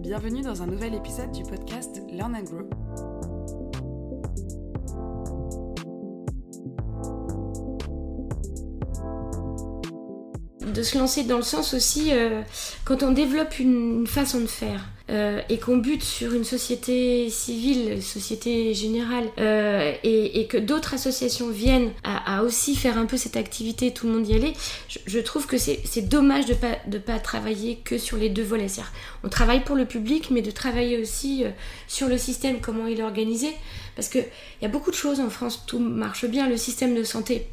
Bienvenue dans un nouvel épisode du podcast Learn and Grow. de se lancer dans le sens aussi euh, quand on développe une, façon de faire euh, et qu'on bute sur une société civile, une société générale, euh, et, que d'autres associations viennent à, aussi faire un peu cette activité, tout le monde y aller, je, trouve que c'est dommage de de pas travailler que sur les deux volets. On travaille pour le public, mais de travailler aussi sur le système, comment il est organisé, parce qu'il y a beaucoup de choses en France, tout marche bien, le système de santé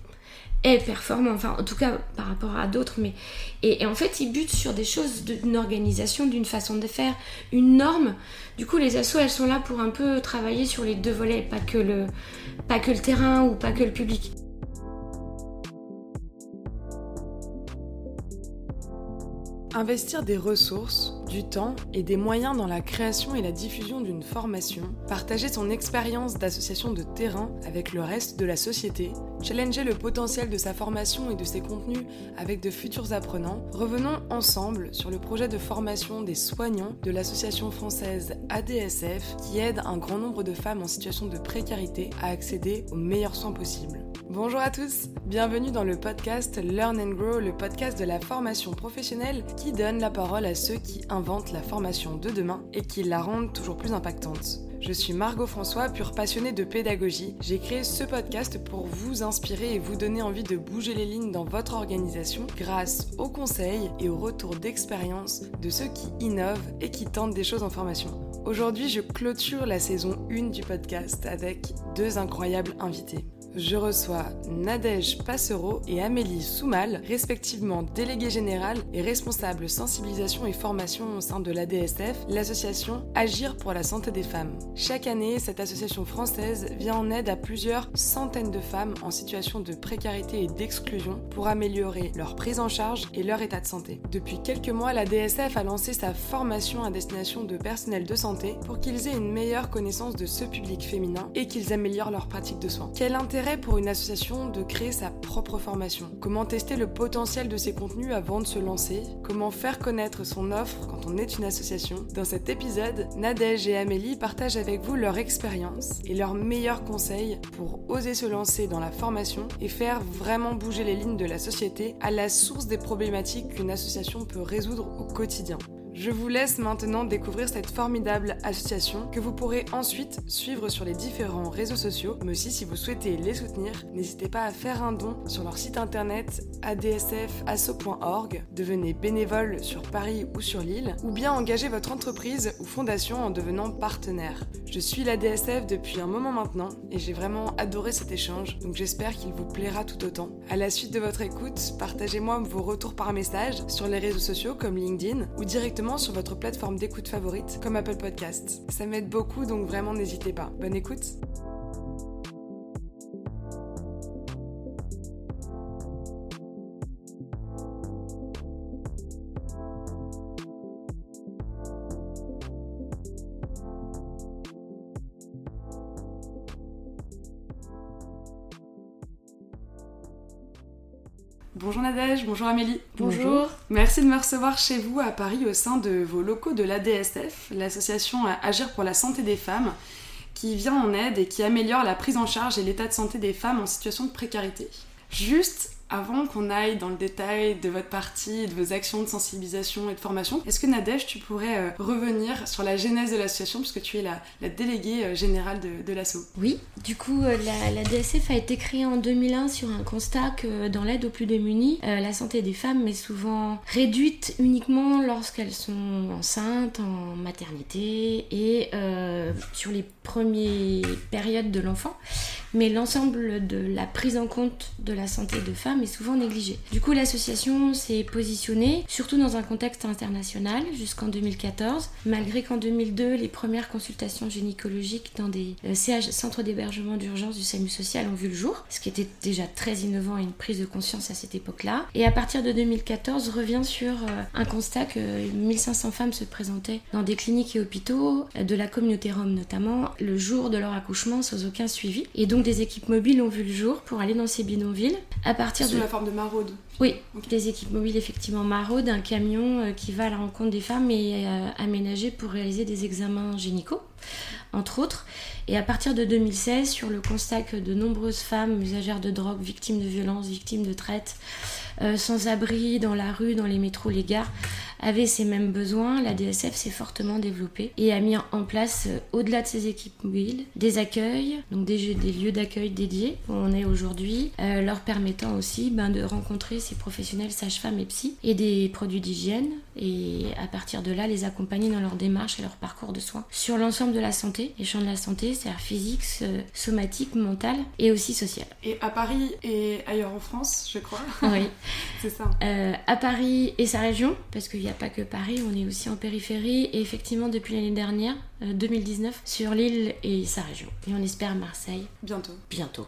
est performant, enfin en tout cas par rapport à d'autres, mais et, en fait ils butent sur des choses d'une organisation, d'une façon de faire, une norme. Du coup les assos elles sont là pour un peu travailler sur les deux volets, pas que le, pas que le terrain ou pas que le public. Investir des ressources, du temps et des moyens dans la création et la diffusion d'une formation, partager son expérience d'association de terrain avec le reste de la société, challenger le potentiel de sa formation et de ses contenus avec de futurs apprenants, revenons ensemble sur le projet de formation des soignants de l'association française ADSF qui aide un grand nombre de femmes en situation de précarité à accéder aux meilleurs soins possibles. Bonjour à tous, bienvenue dans le podcast Learn and Grow, le podcast de la formation professionnelle qui donne la parole à ceux qui inventent la formation de demain et qui la rendent toujours plus impactante. Je suis Margot François, pure passionnée de pédagogie. J'ai créé ce podcast pour vous inspirer et vous donner envie de bouger les lignes dans votre organisation grâce aux conseils et aux retours d'expérience de ceux qui innovent et qui tentent des choses en formation. Aujourd'hui, je clôture la saison 1 du podcast avec deux incroyables invités je reçois Nadège Passero et Amélie Soumal, respectivement déléguée générale et responsable sensibilisation et formation au sein de l'ADSF, l'association Agir pour la santé des femmes. Chaque année, cette association française vient en aide à plusieurs centaines de femmes en situation de précarité et d'exclusion pour améliorer leur prise en charge et leur état de santé. Depuis quelques mois, l'ADSF a lancé sa formation à destination de personnel de santé pour qu'ils aient une meilleure connaissance de ce public féminin et qu'ils améliorent leur pratique de soins. Pour une association de créer sa propre formation? Comment tester le potentiel de ses contenus avant de se lancer? Comment faire connaître son offre quand on est une association? Dans cet épisode, Nadège et Amélie partagent avec vous leur expérience et leurs meilleurs conseils pour oser se lancer dans la formation et faire vraiment bouger les lignes de la société à la source des problématiques qu'une association peut résoudre au quotidien. Je vous laisse maintenant découvrir cette formidable association que vous pourrez ensuite suivre sur les différents réseaux sociaux, mais aussi si vous souhaitez les soutenir, n'hésitez pas à faire un don sur leur site internet adsfasso.org, devenez bénévole sur Paris ou sur l'île, ou bien engagez votre entreprise ou fondation en devenant partenaire. Je suis l'ADSF depuis un moment maintenant et j'ai vraiment adoré cet échange, donc j'espère qu'il vous plaira tout autant. À la suite de votre écoute, partagez-moi vos retours par message sur les réseaux sociaux comme LinkedIn ou directement sur votre plateforme d'écoute favorite comme Apple Podcasts. Ça m'aide beaucoup donc vraiment n'hésitez pas. Bonne écoute Bonjour Nadège, bonjour Amélie. Bonjour. Merci de me recevoir chez vous à Paris au sein de vos locaux de l'ADSF, l'association Agir pour la santé des femmes, qui vient en aide et qui améliore la prise en charge et l'état de santé des femmes en situation de précarité. Juste avant qu'on aille dans le détail de votre partie, de vos actions de sensibilisation et de formation, est-ce que Nadège, tu pourrais euh, revenir sur la genèse de l'association, puisque tu es la, déléguée euh, générale de, de l'asso Oui, du coup, euh, la, DSF a été créée en 2001 sur un constat que dans l'aide aux plus démunis, la santé des femmes est souvent réduite uniquement lorsqu'elles sont enceintes, en maternité et sur les premières périodes de l'enfant. Mais l'ensemble de la prise en compte de la santé de femmes est souvent négligée. Du coup, l'association s'est positionnée, surtout dans un contexte international, jusqu'en 2014, malgré qu'en 2002, les premières consultations gynécologiques dans des euh, CH, centres d'hébergement d'urgence du SAMU social ont vu le jour, ce qui était déjà très innovant et une prise de conscience à cette époque-là. Et à partir de 2014, revient sur euh, un constat que 1500 femmes se présentaient dans des cliniques et hôpitaux, euh, de la communauté rome notamment, le jour de leur accouchement sans aucun suivi. Et donc, des équipes mobiles ont vu le jour pour aller dans ces bidonvilles. À partir Sous de la forme de maraude. Oui, des équipes mobiles effectivement maraude, un camion euh, qui va à la rencontre des femmes et euh, aménagé pour réaliser des examens gynécaux, entre autres. Et à partir de 2016, sur le constat que de nombreuses femmes usagères de drogue, victimes de violences, victimes de traite, euh, sans abri dans la rue, dans les métros, les gares, avaient ces mêmes besoins, la DSF s'est fortement développée et a mis en place, euh, au-delà de ses équipes mobiles, des accueils, donc des, lieux d'accueil dédiés où on est aujourd'hui, euh, leur permettant aussi ben, de rencontrer ces professionnels sages-femmes et psy et des produits d'hygiène et à partir de là les accompagner dans leur démarche et leur parcours de soins sur l'ensemble de la santé, les champs de la santé, c'est-à-dire physique, somatique, mental et aussi social. Et à Paris et ailleurs en France, je crois. Oui. c'est ça. Euh, à Paris et sa région, parce qu'il n'y a pas que Paris, on est aussi en périphérie et effectivement depuis l'année dernière, 2019 euh, sur l'île et sa région. Et on espère Marseille. Bientôt. Bientôt.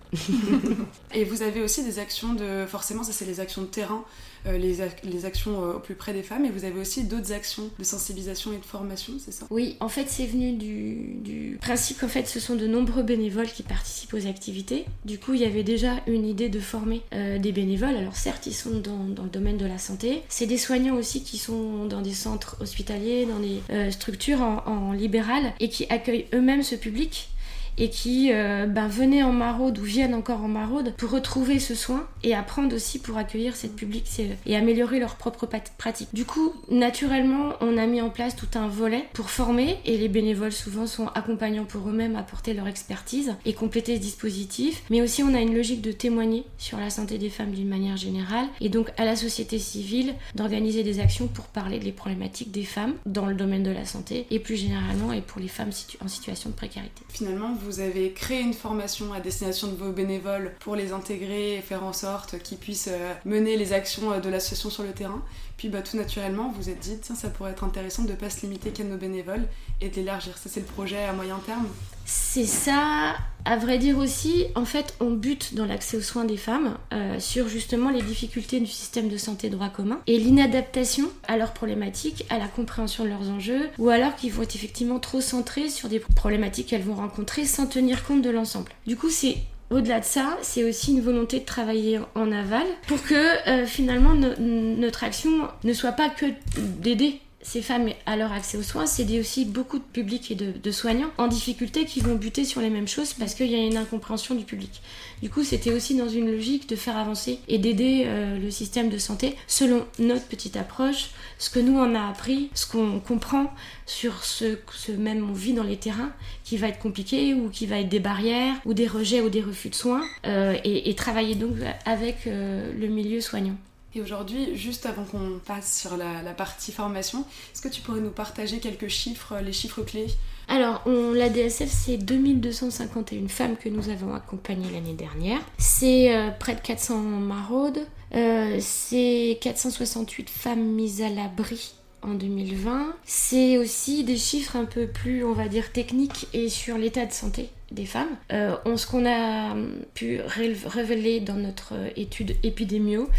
et vous avez aussi des actions de. Forcément, ça, c'est les actions de terrain, euh, les, les, actions euh, au plus près des femmes. Et vous avez aussi d'autres actions de sensibilisation et de formation, c'est ça? Oui, en fait, c'est venu du, du, principe qu'en fait, ce sont de nombreux bénévoles qui participent aux activités. Du coup, il y avait déjà une idée de former des bénévoles. Alors, certes, ils sont dans, dans, le domaine de la santé. C'est des soignants aussi qui sont dans des centres hospitaliers, dans des structures en, en libéral et qui accueillent eux-mêmes ce public et qui euh, ben, venaient en maraude ou viennent encore en maraude pour retrouver ce soin et apprendre aussi pour accueillir cette public et améliorer leur propre pratique. Du coup, naturellement, on a mis en place tout un volet pour former et les bénévoles souvent sont accompagnants pour eux-mêmes apporter leur expertise et compléter ce dispositif. Mais aussi, on a une logique de témoigner sur la santé des femmes d'une manière générale et donc à la société civile d'organiser des actions pour parler des problématiques des femmes dans le domaine de la santé et plus généralement et pour les femmes en situation de précarité. Finalement, vous avez créé une formation à destination de vos bénévoles pour les intégrer et faire en sorte qu'ils puissent euh, mener les actions euh, de l'association sur le terrain. Puis bah, tout naturellement, vous vous êtes dit, tiens, ça pourrait être intéressant de ne pas se limiter qu'à nos bénévoles et de l'élargir. Ça, c'est le projet à moyen terme C'est ça. À vrai dire aussi, en fait, on bute dans l'accès aux soins des femmes euh, sur justement les difficultés du système de santé droit commun et l'inadaptation à leurs problématiques, à la compréhension de leurs enjeux, ou alors qu'ils vont être effectivement trop centrés sur des problématiques qu'elles vont rencontrer sans tenir compte de l'ensemble. Du coup, c'est au-delà de ça, c'est aussi une volonté de travailler en aval pour que euh, finalement notre action ne soit pas que d'aider ces femmes à leur accès aux soins, c'est aussi beaucoup de publics et de, soignants en difficulté qui vont buter sur les mêmes choses parce qu'il y a une incompréhension du public. Du coup, c'était aussi dans une logique de faire avancer et d'aider euh, le système de santé selon notre petite approche, ce que nous on a appris, ce qu'on comprend sur ce, ce même on vit dans les terrains qui va être compliqué ou qui va être des barrières ou des rejets ou des refus de soins euh, et, travailler donc avec euh, le milieu soignant. Et aujourd'hui, juste avant qu'on passe sur la, partie formation, est-ce que tu pourrais nous partager quelques chiffres, les chiffres clés? Alors, on, la DSF, c'est 2251 femmes que nous avons accompagnées l'année dernière. C'est euh, près de 400 maraudes. Euh, c'est 468 femmes mises à l'abri en 2020. C'est aussi des chiffres un peu plus, on va dire, techniques et sur l'état de santé des femmes. Euh, ce qu'on a pu révéler dans notre étude épidémio,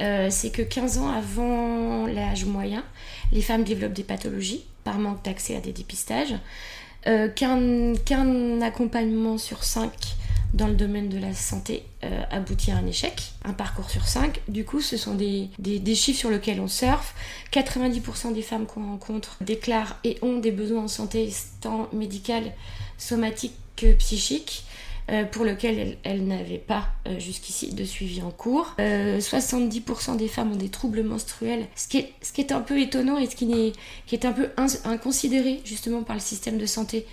euh, c'est que 15 ans avant l'âge moyen, les femmes développent des pathologies par manque d'accès à des dépistages, euh, qu'un accompagnement sur 5 dans le domaine de la santé aboutit à un échec, un parcours sur 5. Du coup, ce sont des, des, chiffres sur lesquels on surfe. 90% des femmes qu'on rencontre déclarent et ont des besoins en santé tant médical, somatique que psychique. Euh, pour lequel elles, n'avaient pas euh, jusqu'ici de suivi en cours. 70% des femmes ont des troubles menstruels, ce qui est, un peu étonnant et ce qui est, qui est un peu inconsidéré justement par le système de santé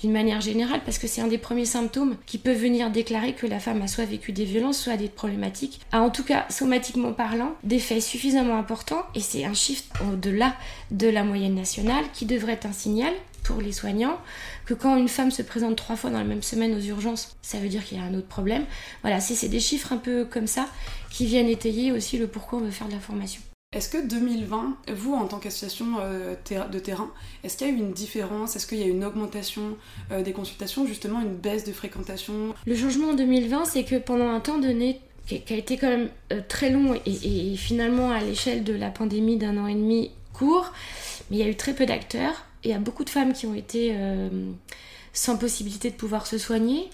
d'une manière générale, parce que c'est un des premiers symptômes qui peut venir déclarer que la femme a soit vécu des violences, soit des problématiques, a en tout cas somatiquement parlant des faits suffisamment importants, et c'est un chiffre au-delà de la moyenne nationale qui devrait être un signal pour les soignants que quand une femme se présente trois fois dans la même semaine aux urgences, ça veut dire qu'il y a un autre problème. Voilà, c'est des chiffres un peu comme ça qui viennent étayer aussi le pourquoi on veut faire de la formation. Est-ce que 2020, vous en tant qu'association euh, de terrain, est-ce qu'il y a eu une différence? Est-ce qu'il y a eu une augmentation euh, des consultations, justement une baisse de fréquentation? Le changement en 2020, c'est que pendant un temps donné, qui a été quand même euh, très long et, finalement à l'échelle de la pandémie d'un an et demi court, mais il y a eu très peu d'acteurs. Il y a beaucoup de femmes qui ont été sans possibilité de pouvoir se soigner.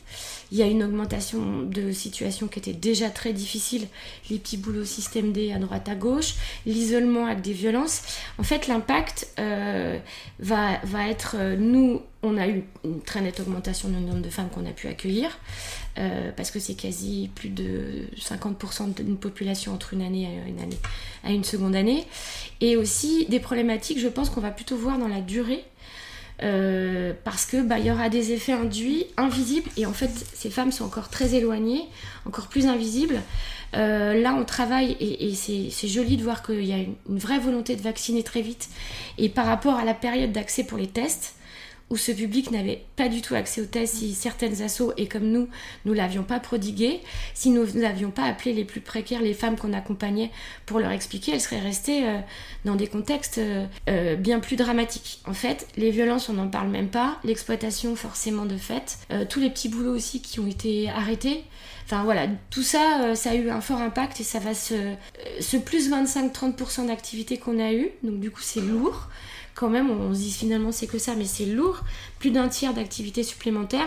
Il y a une augmentation de situations qui étaient déjà très difficiles, les petits boulots système D à droite à gauche, l'isolement avec des violences. En fait, l'impact euh, va, va être, euh, nous, on a eu une très nette augmentation du nombre de femmes qu'on a pu accueillir, euh, parce que c'est quasi plus de 50% d'une population entre une année à une, année, à une seconde année. Et aussi des problématiques, je pense qu'on va plutôt voir dans la durée euh, parce que bah, il y aura des effets induits invisibles et en fait ces femmes sont encore très éloignées, encore plus invisibles. Euh, là on travaille et, c'est joli de voir qu'il y a une, vraie volonté de vacciner très vite et par rapport à la période d'accès pour les tests, où ce public n'avait pas du tout accès aux tests, si certaines assos, et comme nous, nous l'avions pas prodigué, si nous n'avions pas appelé les plus précaires, les femmes qu'on accompagnait pour leur expliquer, elles seraient restées euh, dans des contextes euh, euh, bien plus dramatiques. En fait, les violences, on n'en parle même pas, l'exploitation forcément de fait, tous les petits boulots aussi qui ont été arrêtés. Enfin voilà, tout ça, ça a eu un fort impact et ça va se... ce plus 25-30% d'activité qu'on a eu, donc du coup c'est lourd quand même, on se dit finalement c'est que ça, mais c'est lourd, plus d'un tiers d'activité supplémentaire,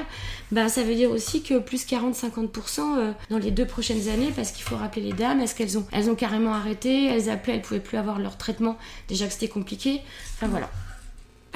bah, ça veut dire aussi que plus 40-50% euh, dans les deux prochaines années, parce qu'il faut rappeler les dames, est-ce qu'elles ont, elles ont carrément arrêté, elles appelaient, elles pouvaient plus avoir leur traitement, déjà que c'était compliqué, enfin voilà.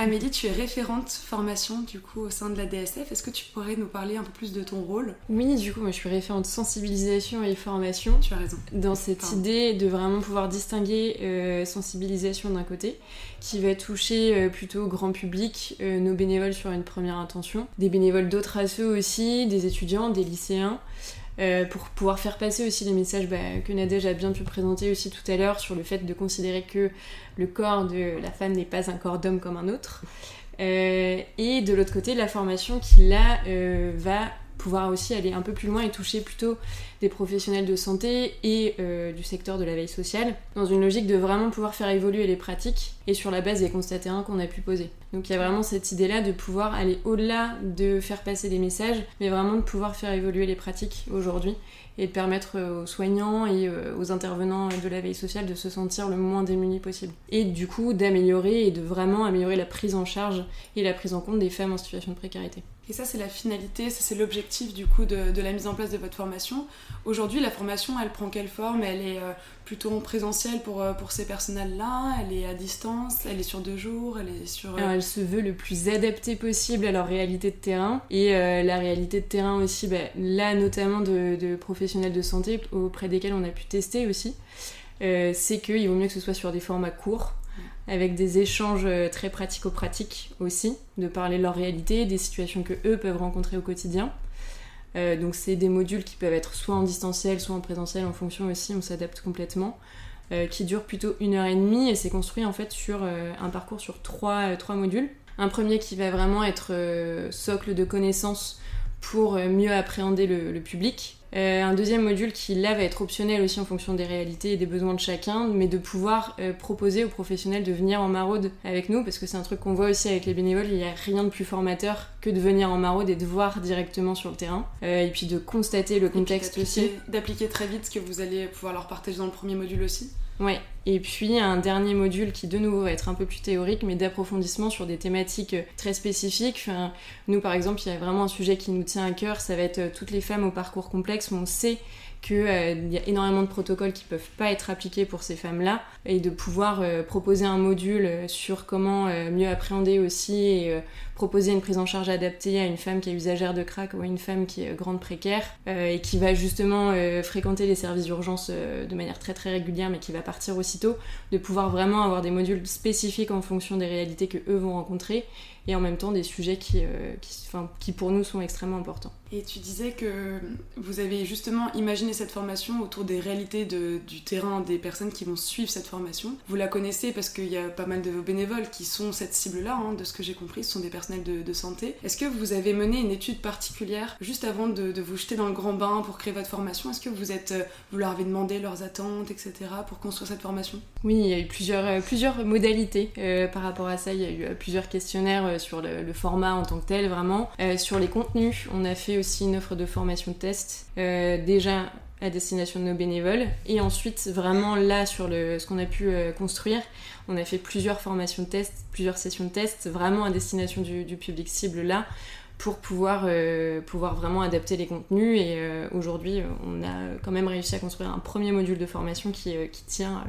Amélie, tu es référente formation du coup au sein de la DSF. Est-ce que tu pourrais nous parler un peu plus de ton rôle? Oui, du coup, moi je suis référente sensibilisation et formation. Tu as raison. Dans cette idée de vraiment pouvoir distinguer euh, sensibilisation d'un côté, qui va toucher euh, plutôt grand public, euh, nos bénévoles sur une première intention, des bénévoles d'autres assos aussi, des étudiants, des lycéens. Euh, pour pouvoir faire passer aussi les messages bah, que Nadège a bien pu présenter aussi tout à l'heure sur le fait de considérer que le corps de la femme n'est pas un corps d'homme comme un autre. Euh, et de l'autre côté, la formation qui là euh, va pouvoir aussi aller un peu plus loin et toucher plutôt des professionnels de santé et euh, du secteur de la veille sociale, dans une logique de vraiment pouvoir faire évoluer les pratiques et sur la base des constats terrains qu'on a pu poser. Donc il y a vraiment cette idée-là de pouvoir aller au-delà de faire passer des messages, mais vraiment de pouvoir faire évoluer les pratiques aujourd'hui et de permettre aux soignants et euh, aux intervenants de la veille sociale de se sentir le moins démunis possible. Et du coup d'améliorer et de vraiment améliorer la prise en charge et la prise en compte des femmes en situation de précarité. Et ça, c'est la finalité, ça, c'est l'objectif du coup de, la mise en place de votre formation. Aujourd'hui, la formation, elle prend quelle forme? Elle est euh, plutôt en présentiel pour, euh, pour ces personnels-là Elle est à distance? Elle est sur deux jours? Elle est sur... Euh, elle se veut le plus adaptée possible à leur réalité de terrain. Et la réalité de terrain aussi, bah, là notamment de, de, professionnels de santé auprès desquels on a pu tester aussi, c'est qu'il vaut mieux que ce soit sur des formats courts avec des échanges euh, très pratico-pratiques aussi, de parler de leur réalité, des situations que eux peuvent rencontrer au quotidien. Euh, donc c'est des modules qui peuvent être soit en distanciel, soit en présentiel, en fonction aussi, on s'adapte complètement, euh, qui durent plutôt une heure et demie et c'est construit en fait sur un parcours sur trois, modules. Un premier qui va vraiment être socle de connaissances pour mieux appréhender le public, euh, un deuxième module qui là va être optionnel aussi en fonction des réalités et des besoins de chacun, mais de pouvoir euh, proposer aux professionnels de venir en maraude avec nous, parce que c'est un truc qu'on voit aussi avec les bénévoles, il n'y a rien de plus formateur que de venir en maraude et de voir directement sur le terrain, euh, et puis de constater le contexte aussi. D'appliquer très vite ce que vous allez pouvoir leur partager dans le premier module aussi. Ouais, et puis un dernier module qui de nouveau va être un peu plus théorique, mais d'approfondissement sur des thématiques très spécifiques. Nous par exemple, il y a vraiment un sujet qui nous tient à cœur, ça va être toutes les femmes au parcours complexe où on sait qu'il euh, y a énormément de protocoles qui peuvent pas être appliqués pour ces femmes-là et de pouvoir euh, proposer un module euh, sur comment mieux appréhender aussi et proposer une prise en charge adaptée à une femme qui est usagère de crack ou à une femme qui est grande précaire et qui va justement fréquenter les services d'urgence de manière très très régulière mais qui va partir de pouvoir vraiment avoir des modules spécifiques en fonction des réalités que eux vont rencontrer et en même temps des sujets qui, qui, qui pour nous sont extrêmement importants. Et tu disais que vous avez justement imaginé cette formation autour des réalités de, du terrain des personnes qui vont suivre cette formation. Vous la connaissez parce qu'il y a pas mal de vos bénévoles qui sont cette cible-là, hein, de ce que j'ai compris, ce sont des personnels de, santé. Est-ce que vous avez mené une étude particulière juste avant de, vous jeter dans le grand bain pour créer votre formation? Est-ce que vous, êtes, vous leur avez demandé leurs attentes, etc. pour construire cette formation? Oui, il y a eu plusieurs, euh, plusieurs modalités euh, par rapport à ça. Il y a eu euh, plusieurs questionnaires sur le, format en tant que tel, vraiment. sur les contenus, on a fait aussi une offre de formation de test, euh, déjà à destination de nos bénévoles. Et ensuite, vraiment là, sur ce qu'on a pu euh, construire, on a fait plusieurs formations de test, plusieurs sessions de test, vraiment à destination du, public cible là, pour pouvoir, vraiment adapter les contenus. Et aujourd'hui, on a quand même réussi à construire un premier module de formation qui tient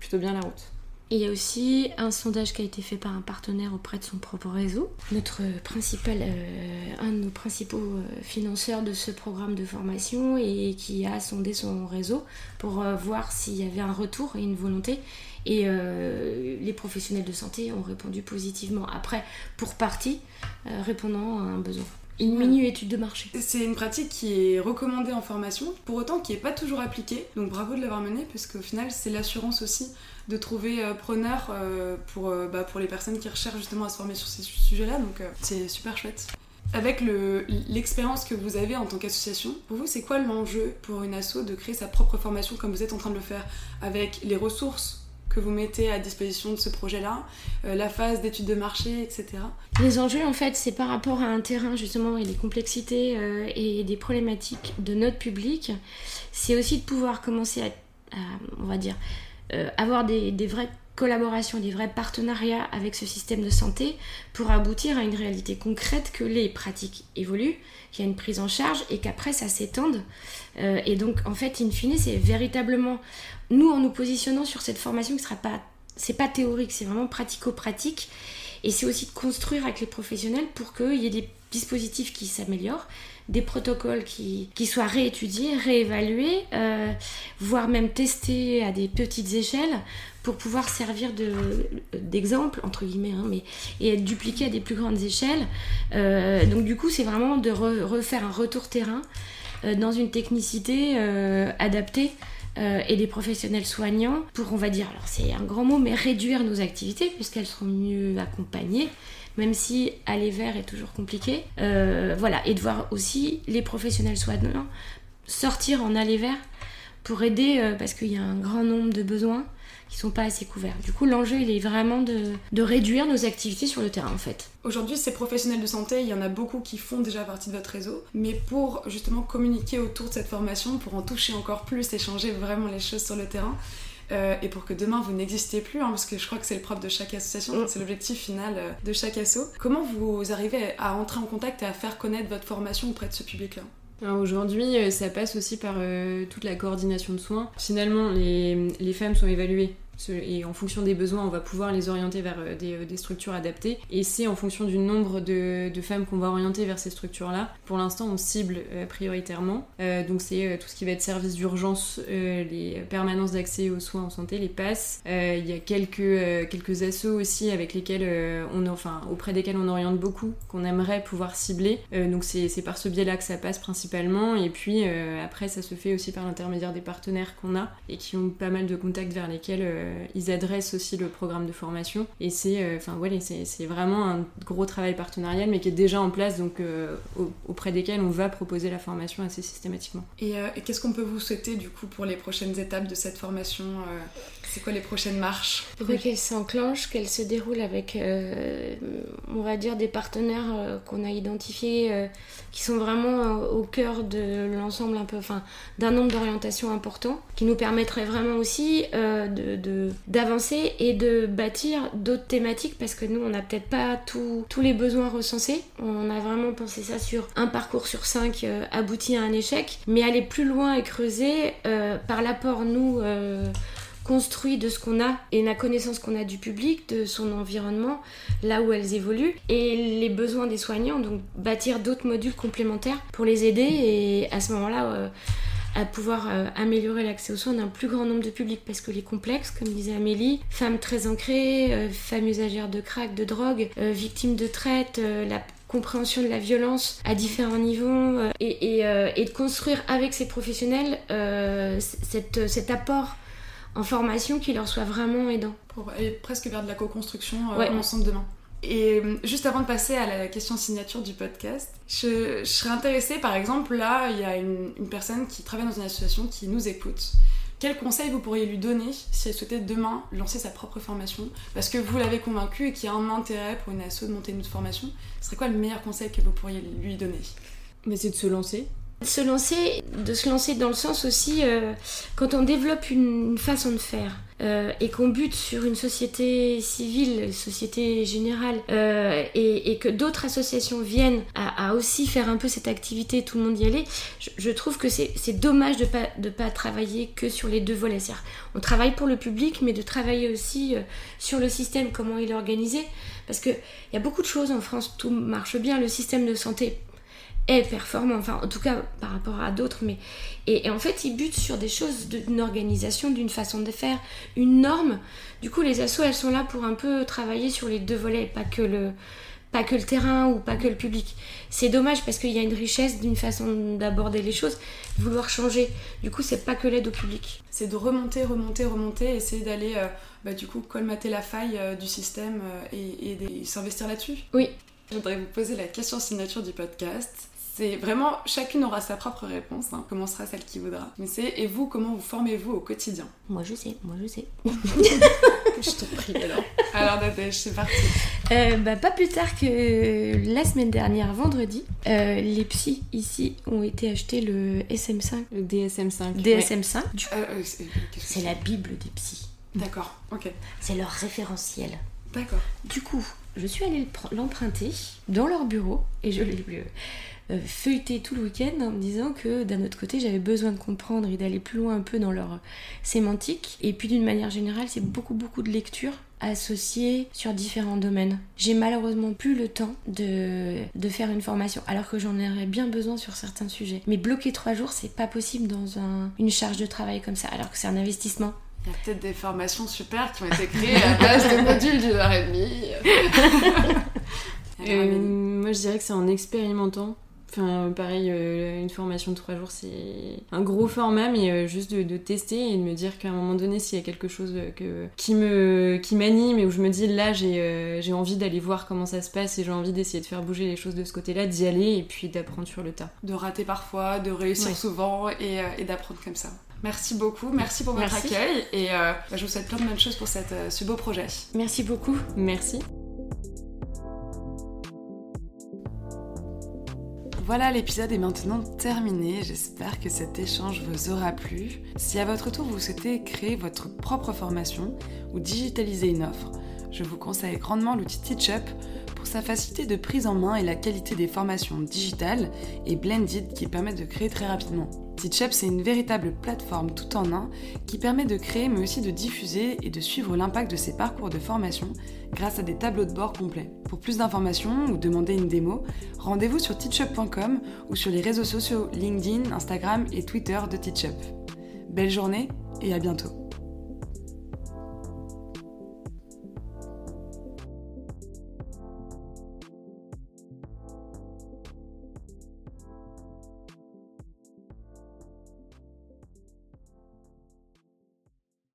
plutôt bien la route. Il y a aussi un sondage qui a été fait par un partenaire auprès de son propre réseau. Notre principal, euh, un de nos principaux euh, financeurs de ce programme de formation et qui a sondé son réseau pour euh, voir s'il y avait un retour et une volonté. Et les professionnels de santé ont répondu positivement. Après, pour partie, répondant à un besoin une mini-étude de marché. C'est une pratique qui est recommandée en formation, pour autant qui n'est pas toujours appliquée. Donc bravo de l'avoir menée, parce qu'au final, c'est l'assurance aussi de trouver euh, preneur euh, pour, euh, bah, pour les personnes qui recherchent justement à se former sur ces sujets-là. Donc c'est super chouette. Avec l'expérience que vous avez en tant qu'association, pour vous, c'est quoi l'enjeu pour une asso de créer sa propre formation comme vous êtes en train de le faire Avec les ressources que vous mettez à disposition de ce projet-là, euh, la phase d'étude de marché, etc. Les enjeux, en fait, c'est par rapport à un terrain, justement, et les complexités euh, et des problématiques de notre public. C'est aussi de pouvoir commencer à, on va dire, euh, avoir des, des collaborations, des vrais partenariats avec ce système de santé pour aboutir à une réalité concrète que les pratiques évoluent, qu'il y a une prise en charge et qu'après ça s'étende. et donc en fait, in fine, c'est véritablement nous, en nous positionnant sur cette formation qui sera pas, c'est pas théorique, c'est vraiment pratico-pratique. Et c'est aussi de construire avec les professionnels pour qu'il y ait des dispositifs qui s'améliorent, des protocoles qui, soient réétudiés, réévalués, euh, voire même testés à des petites échelles pour pouvoir servir d'exemple, entre guillemets, hein, mais, et être dupliqués à des plus grandes échelles. Euh, donc du coup, c'est vraiment de refaire un retour terrain euh, dans une technicité adaptée et des professionnels soignants pour, on va dire, alors c'est un grand mot, mais réduire nos activités puisqu'elles seront mieux accompagnées même si aller vers est toujours compliqué. Euh, voilà, et de voir aussi les professionnels soignants sortir en aller vers pour aider euh, parce qu'il y a un grand nombre de besoins qui sont pas assez couverts. Du coup, l'enjeu, il est vraiment de, réduire nos activités sur le terrain, en fait. Aujourd'hui, ces professionnels de santé, il y en a beaucoup qui font déjà partie de votre réseau, mais pour justement communiquer autour de cette formation, pour en toucher encore plus, échanger vraiment les choses sur le terrain, euh, et pour que demain vous n'existiez plus, hein, parce que je crois que c'est le propre de chaque association, mm. c'est l'objectif final euh, de chaque asso. Comment vous arrivez à entrer en contact et à faire connaître votre formation auprès de ce public-là? Aujourd'hui, euh, ça passe aussi par toute la coordination de soins. Finalement, les, les femmes sont évaluées et en fonction des besoins, on va pouvoir les orienter vers euh, euh, des, structures adaptées. Et c'est en fonction du nombre de, femmes qu'on va orienter vers ces structures-là. Pour l'instant, on cible euh, prioritairement. donc c'est tout ce qui va être service d'urgence, les permanences d'accès aux soins en santé, les passes. Il y a quelques, quelques aussi avec lesquels on, enfin, auprès desquels on oriente beaucoup, qu'on aimerait pouvoir cibler. donc c'est par ce biais-là que ça passe principalement. Et puis après, ça se fait aussi par l'intermédiaire des partenaires qu'on a et qui ont pas mal de contacts vers lesquels ils adressent aussi le programme de formation. Et c'est euh, c'est vraiment un gros travail partenarial, mais qui est déjà en place, donc euh, auprès desquels on va proposer la formation assez systématiquement. Et, qu'est-ce qu'on peut vous souhaiter du coup pour les prochaines étapes de cette formation C'est quoi les prochaines marches Qu'elle s'enclenche, qu'elle se déroule avec, on va dire, des partenaires qu'on a identifiés qui sont vraiment au cœur de l'ensemble un peu, enfin, d'un nombre d'orientations importants, qui nous permettraient vraiment aussi de d'avancer et de bâtir d'autres thématiques parce que nous on n'a peut-être pas tous les besoins recensés. On a vraiment pensé ça sur un parcours sur cinq euh, abouti à un échec, mais aller plus loin et creuser euh, par l'apport nous euh, construit de ce qu'on a et la connaissance qu'on a du public, de son environnement, là où elles évoluent, et les besoins des soignants, donc bâtir d'autres modules complémentaires pour les aider et à ce moment-là à pouvoir euh, améliorer l'accès aux soins d'un plus grand nombre de publics parce que les complexes, comme disait Amélie, femmes très ancrées, euh, femmes usagères de crack, de drogue, euh, victimes de traite, la compréhension de la violence à différents niveaux et, de construire avec ces professionnels cet apport en formation qui leur soit vraiment aidant. Pour aller presque vers de la co-construction ensemble demain. Et euh, juste avant de passer à la question signature du podcast, je, serais intéressée, par exemple, là, il y a une, personne qui travaille dans une association qui nous écoute. Quel conseil vous pourriez lui donner si elle souhaitait demain lancer sa propre formation? Parce que vous l'avez convaincu et qu'il y a un intérêt pour une asso de monter une formation. Ce serait quoi le meilleur conseil que vous pourriez lui donner? Mais c'est de se lancer. De se lancer, dans le sens aussi, euh, quand on développe une façon de faire, euh, et qu'on bute sur une société civile, société générale, euh, et, que d'autres associations viennent à, aussi faire un peu cette activité, tout le monde y aller, je, trouve que c'est dommage de pas, de pas travailler que sur les deux volets. On travaille pour le public, mais de travailler aussi sur le système, comment il est organisé. Parce qu'il y a beaucoup de choses en France, tout marche bien, le système de santé est performant, enfin en tout cas par rapport à d'autres, mais et, en fait ils butent sur des choses d'une organisation, d'une façon de faire, une norme. Du coup les assos elles sont là pour un peu travailler sur les deux volets, pas que le pas que le terrain ou pas que le public. C'est dommage parce qu'il y a une richesse d'une façon d'aborder les choses, vouloir changer. Du coup c'est pas que l'aide au public. C'est de remonter, remonter, remonter, essayer d'aller euh, bah, du coup colmater la faille euh, du système euh, et, et s'investir là-dessus. Oui. Je voudrais vous poser la question signature du podcast. C'est vraiment, chacune aura sa propre réponse, hein. commencera celle qui voudra. Mais c'est, et vous, comment vous formez-vous au quotidien? Moi je sais, moi je sais. je te prie alors. Alors Nadège, c'est parti. Euh, bah, pas plus tard que la semaine dernière, vendredi, euh, les psys ici ont été acheter le SM5. Le DSM5. DSM5. Euh, c'est la bible des psys. D'accord, ok. C'est leur référentiel. D'accord. Du coup, je suis allée l'emprunter dans leur bureau et je l'ai euh, feuilleté tout le week-end en me disant que d'un autre côté j'avais besoin de comprendre et d'aller plus loin un peu dans leur sémantique. Et puis d'une manière générale, c'est beaucoup beaucoup de lectures associées sur différents domaines. J'ai malheureusement plus le temps de, de faire une formation alors que j'en aurais bien besoin sur certains sujets. Mais bloquer trois jours, c'est pas possible dans un, une charge de travail comme ça alors que c'est un investissement. Il y a peut-être des formations super qui ont été créées à base de modules d'une heure et demie. Euh, moi, je dirais que c'est en expérimentant Enfin, pareil, euh, une formation de trois jours, c'est un gros format, mais euh, juste de, tester et de me dire qu'à un moment donné, s'il y a quelque chose que, qui me qui m'anime et où je me dis là, j'ai euh, j'ai envie d'aller voir comment ça se passe et j'ai envie d'essayer de faire bouger les choses de ce côté-là, d'y aller et puis d'apprendre sur le tas. De rater parfois, de réussir souvent et, et d'apprendre comme ça. Merci beaucoup, merci pour votre accueil et bah, je vous souhaite plein de bonnes choses pour cette, ce beau projet. Merci beaucoup. Merci. Voilà, l'épisode est maintenant terminé. J'espère que cet échange vous aura plu. Si à votre tour vous souhaitez créer votre propre formation ou digitaliser une offre, je vous conseille grandement l'outil TeachUp pour sa facilité de prise en main et la qualité des formations digitales et blended qui permettent de créer très rapidement. TeachUp, c'est une véritable plateforme tout en un qui permet de créer mais aussi de diffuser et de suivre l'impact de ses parcours de formation grâce à des tableaux de bord complets. Pour plus d'informations ou demander une démo, rendez-vous sur teachup.com ou sur les réseaux sociaux LinkedIn, Instagram et Twitter de TeachUp. Belle journée et à bientôt